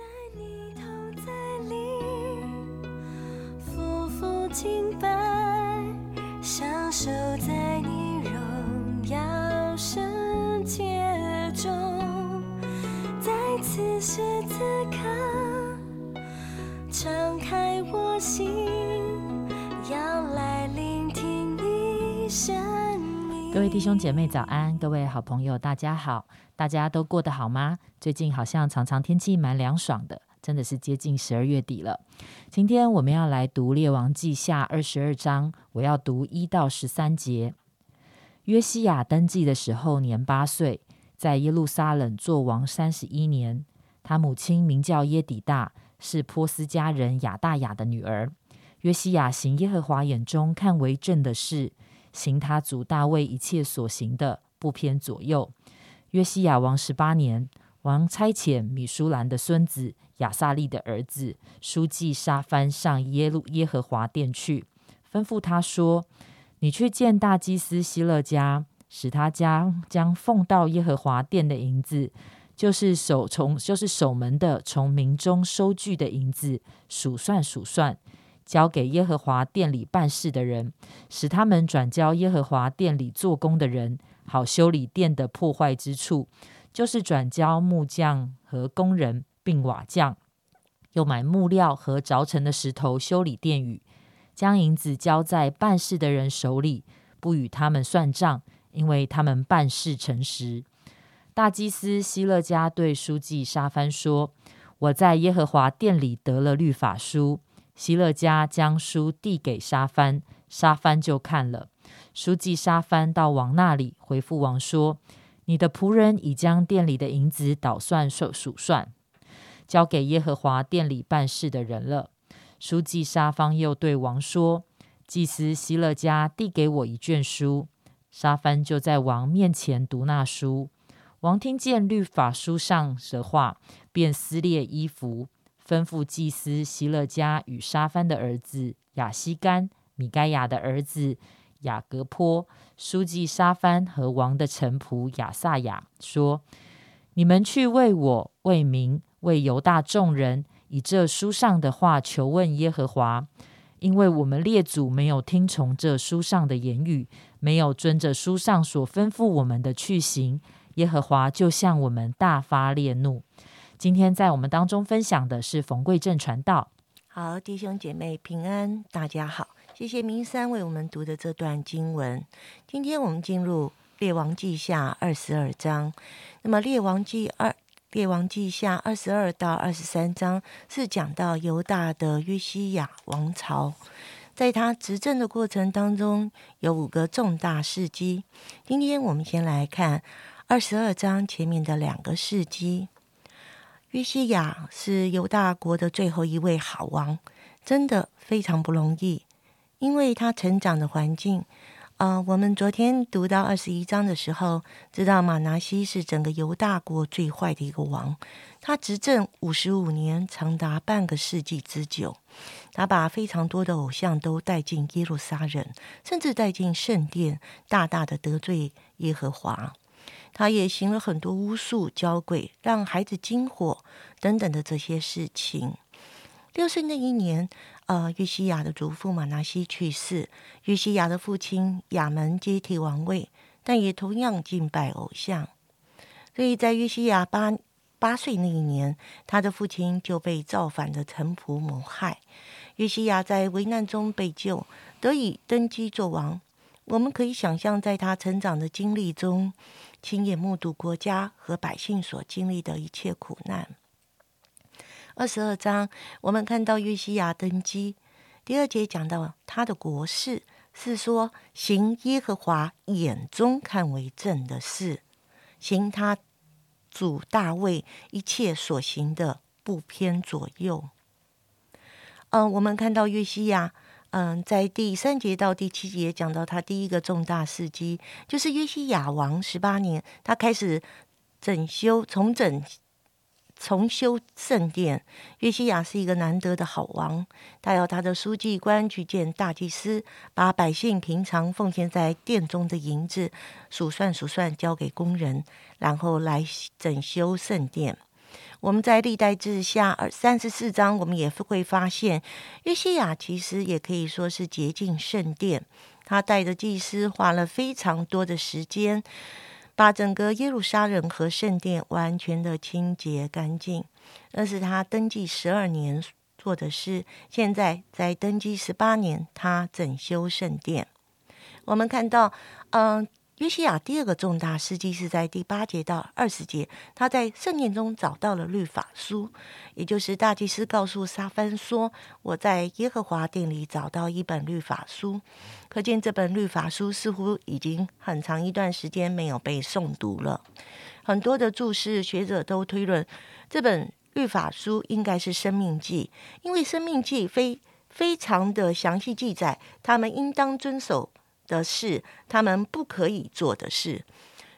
在你头在里，匍匐敬拜，享受在你荣耀圣洁中，在此时此刻，敞开我心，各位弟兄姐妹早安，各位好朋友大家好，大家都过得好吗？最近好像常常天气蛮凉爽的，真的是接近十二月底了。今天我们要来读《列王记下》二十二章，我要读一到十三节。约西亚登基的时候年八岁，在耶路撒冷做王三十一年。他母亲名叫耶底大，是波斯家人亚大雅的女儿。约西亚行耶和华眼中看为正的事，行他族大卫一切所行的，不偏左右。约西亚王十八年，王差遣米舒兰的孙子亚萨利的儿子书记沙番上耶路耶和华殿去，吩咐他说：“你去见大祭司希勒家，使他家将奉到耶和华殿的银子，就是守从就是守门的从民中收据的银子，数算数算。”交给耶和华殿里办事的人，使他们转交耶和华殿里做工的人，好修理殿的破坏之处，就是转交木匠和工人，并瓦匠，又买木料和凿成的石头修理殿宇，将银子交在办事的人手里，不与他们算账，因为他们办事诚实。大祭司希勒家对书记沙番说：“我在耶和华殿里得了律法书。”希勒家将书递给沙帆，沙帆就看了。书记沙帆到王那里，回复王说：“你的仆人已将店里的银子捣算数数算，交给耶和华店里办事的人了。”书记沙方又对王说：“祭司希勒家递给我一卷书。”沙帆就在王面前读那书。王听见律法书上的话，便撕裂衣服。吩咐祭司希勒家与沙番的儿子亚西干、米该亚的儿子雅各坡、书记沙番和王的臣仆亚萨雅说：“你们去为我、为民、为犹大众人，以这书上的话求问耶和华，因为我们列祖没有听从这书上的言语，没有遵着书上所吩咐我们的去行，耶和华就向我们大发烈怒。”今天在我们当中分享的是冯贵正传道。好，弟兄姐妹平安，大家好，谢谢明山为我们读的这段经文。今天我们进入列王记下二十二章。那么列王记二列王记下二十二到二十三章是讲到犹大的约西亚王朝，在他执政的过程当中有五个重大事迹。今天我们先来看二十二章前面的两个事迹。约西亚是犹大国的最后一位好王，真的非常不容易，因为他成长的环境。呃，我们昨天读到二十一章的时候，知道马拿西是整个犹大国最坏的一个王，他执政五十五年，长达半个世纪之久。他把非常多的偶像都带进耶路撒冷，甚至带进圣殿，大大的得罪耶和华。他也行了很多巫术、交鬼、让孩子惊火等等的这些事情。六岁那一年，呃，约西亚的祖父马拿西去世，约西亚的父亲亚门接替王位，但也同样敬拜偶像。所以在约西亚八八岁那一年，他的父亲就被造反的臣仆谋害。约西亚在危难中被救，得以登基做王。我们可以想象，在他成长的经历中。亲眼目睹国家和百姓所经历的一切苦难。二十二章，我们看到约西亚登基。第二节讲到他的国事，是说行耶和华眼中看为正的事，行他主大卫一切所行的不偏左右。嗯，我们看到约西亚。嗯，在第三节到第七节讲到他第一个重大事迹，就是约西亚王十八年，他开始整修、重整、重修圣殿。约西亚是一个难得的好王，他要他的书记官去见大祭司，把百姓平常奉献在殿中的银子数算数算，交给工人，然后来整修圣殿。我们在历代志下二三十四章，我们也会发现，约西亚其实也可以说是洁净圣殿。他带着祭司花了非常多的时间，把整个耶路撒冷和圣殿完全的清洁干净。那是他登记十二年做的事。现在在登基十八年，他整修圣殿。我们看到，嗯。约西亚第二个重大事迹是在第八节到二十节，他在圣殿中找到了律法书，也就是大祭司告诉沙芬说：“我在耶和华殿里找到一本律法书。”可见这本律法书似乎已经很长一段时间没有被诵读了。很多的注释学者都推论，这本律法书应该是《生命记》，因为《生命记》非非常的详细记载，他们应当遵守。的事，他们不可以做的事，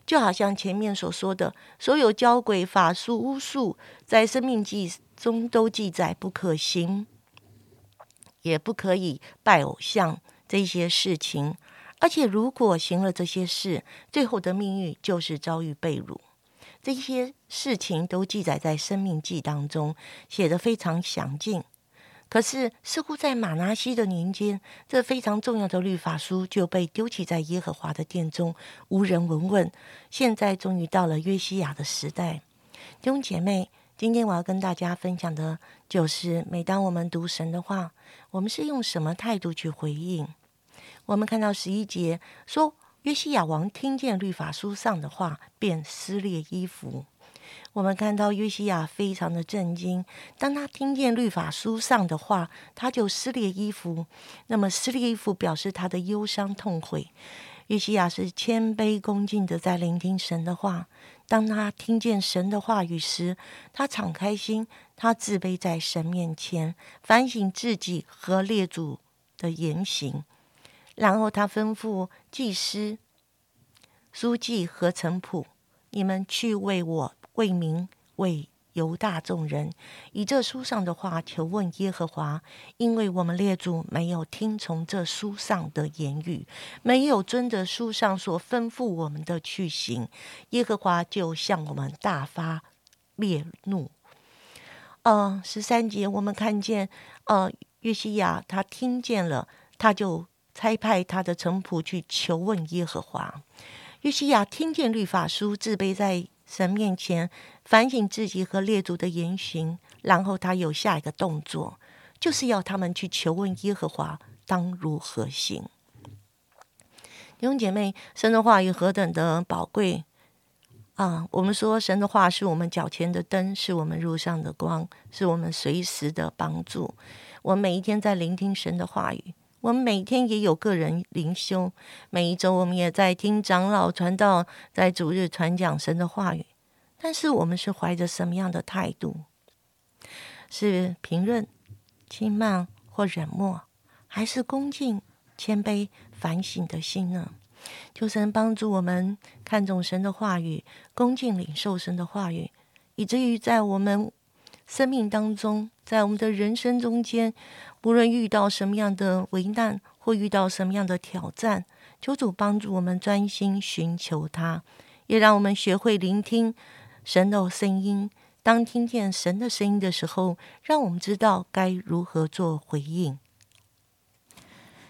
就好像前面所说的，所有交鬼法术巫术，在生命记中都记载不可行，也不可以拜偶像这些事情。而且，如果行了这些事，最后的命运就是遭遇被辱。这些事情都记载在生命记当中，写的非常详尽。可是，似乎在马拿西的年间，这非常重要的律法书就被丢弃在耶和华的殿中，无人闻问。现在终于到了约西亚的时代，弟兄姐妹，今天我要跟大家分享的就是，每当我们读神的话，我们是用什么态度去回应？我们看到十一节说，约西亚王听见律法书上的话，便撕裂衣服。我们看到约西亚非常的震惊，当他听见律法书上的话，他就撕裂衣服。那么撕裂衣服表示他的忧伤痛悔。约西亚是谦卑恭敬的在聆听神的话。当他听见神的话语时，他敞开心，他自卑在神面前，反省自己和列祖的言行。然后他吩咐祭司、书记和臣仆：“你们去为我。”为民为犹大众人，以这书上的话求问耶和华，因为我们列祖没有听从这书上的言语，没有遵着书上所吩咐我们的去行，耶和华就向我们大发烈怒。呃，十三节我们看见，呃，约西亚他听见了，他就差派他的臣仆去求问耶和华。约西亚听见律法书，自卑在。神面前反省自己和列祖的言行，然后他有下一个动作，就是要他们去求问耶和华当如何行。弟兄姐妹，神的话语何等的宝贵啊！我们说神的话是我们脚前的灯，是我们路上的光，是我们随时的帮助。我每一天在聆听神的话语，我们每天也有个人灵修，每一周我们也在听长老传道，在主日传讲神的话语。但是我们是怀着什么样的态度？是评论、轻慢或冷漠，还是恭敬、谦卑、反省的心呢？求神帮助我们看重神的话语，恭敬领受神的话语，以至于在我们生命当中，在我们的人生中间，无论遇到什么样的危难或遇到什么样的挑战，求主帮助我们专心寻求他，也让我们学会聆听。神的声音，当听见神的声音的时候，让我们知道该如何做回应。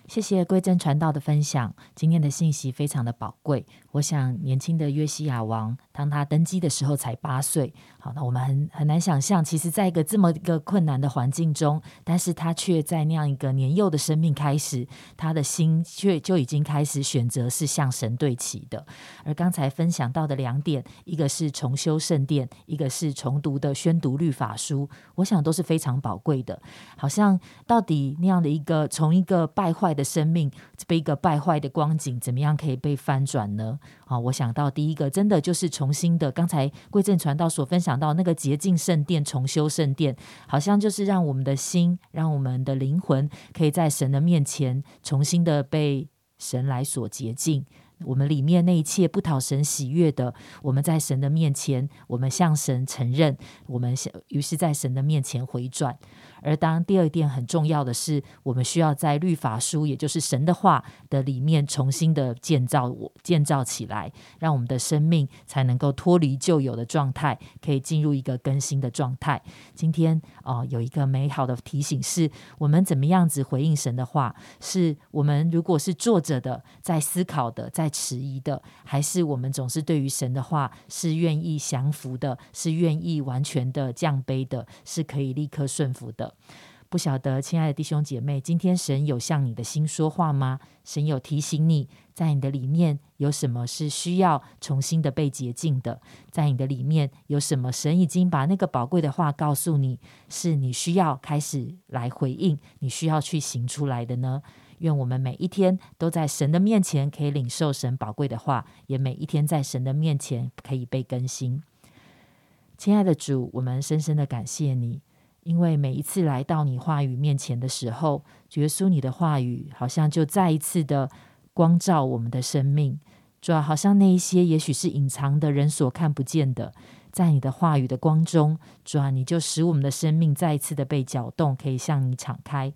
谢谢贵正传道的分享，今天的信息非常的宝贵。我想，年轻的约西亚王，当他登基的时候才八岁。好，那我们很很难想象，其实在一个这么一个困难的环境中，但是他却在那样一个年幼的生命开始，他的心却就已经开始选择是向神对齐的。而刚才分享到的两点，一个是重修圣殿，一个是重读的宣读律法书，我想都是非常宝贵的。好像到底那样的一个从一个败坏的生命，被一个败坏的光景，怎么样可以被翻转呢？啊，我想到第一个，真的就是重新的，刚才贵正传道所分享。到那个洁净圣殿、重修圣殿，好像就是让我们的心、让我们的灵魂，可以在神的面前重新的被神来所洁净。我们里面那一切不讨神喜悦的，我们在神的面前，我们向神承认，我们于是在神的面前回转。而当第二点很重要的是，我们需要在律法书，也就是神的话的里面，重新的建造我建造起来，让我们的生命才能够脱离旧有的状态，可以进入一个更新的状态。今天哦，有一个美好的提醒，是我们怎么样子回应神的话？是我们如果是坐着的，在思考的，在迟疑的，还是我们总是对于神的话是愿意降服的，是愿意完全的降卑的，是可以立刻顺服的？不晓得，亲爱的弟兄姐妹，今天神有向你的心说话吗？神有提醒你，在你的里面有什么是需要重新的被洁净的？在你的里面有什么？神已经把那个宝贵的话告诉你，是你需要开始来回应，你需要去行出来的呢？愿我们每一天都在神的面前可以领受神宝贵的话，也每一天在神的面前可以被更新。亲爱的主，我们深深的感谢你。因为每一次来到你话语面前的时候，耶稣，你的话语好像就再一次的光照我们的生命，主啊好像那一些也许是隐藏的人所看不见的，在你的话语的光中，主啊你就使我们的生命再一次的被搅动，可以向你敞开。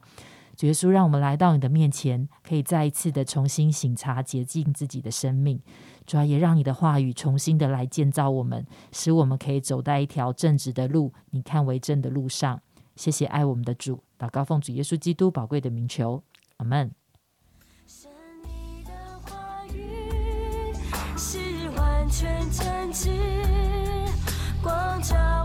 耶稣，让我们来到你的面前，可以再一次的重新醒察、洁净自己的生命。主要也让你的话语重新的来建造我们，使我们可以走在一条正直的路，你看为正的路上。谢谢爱我们的主，祷告奉主耶稣基督宝贵的名求，阿门。全真挚光照。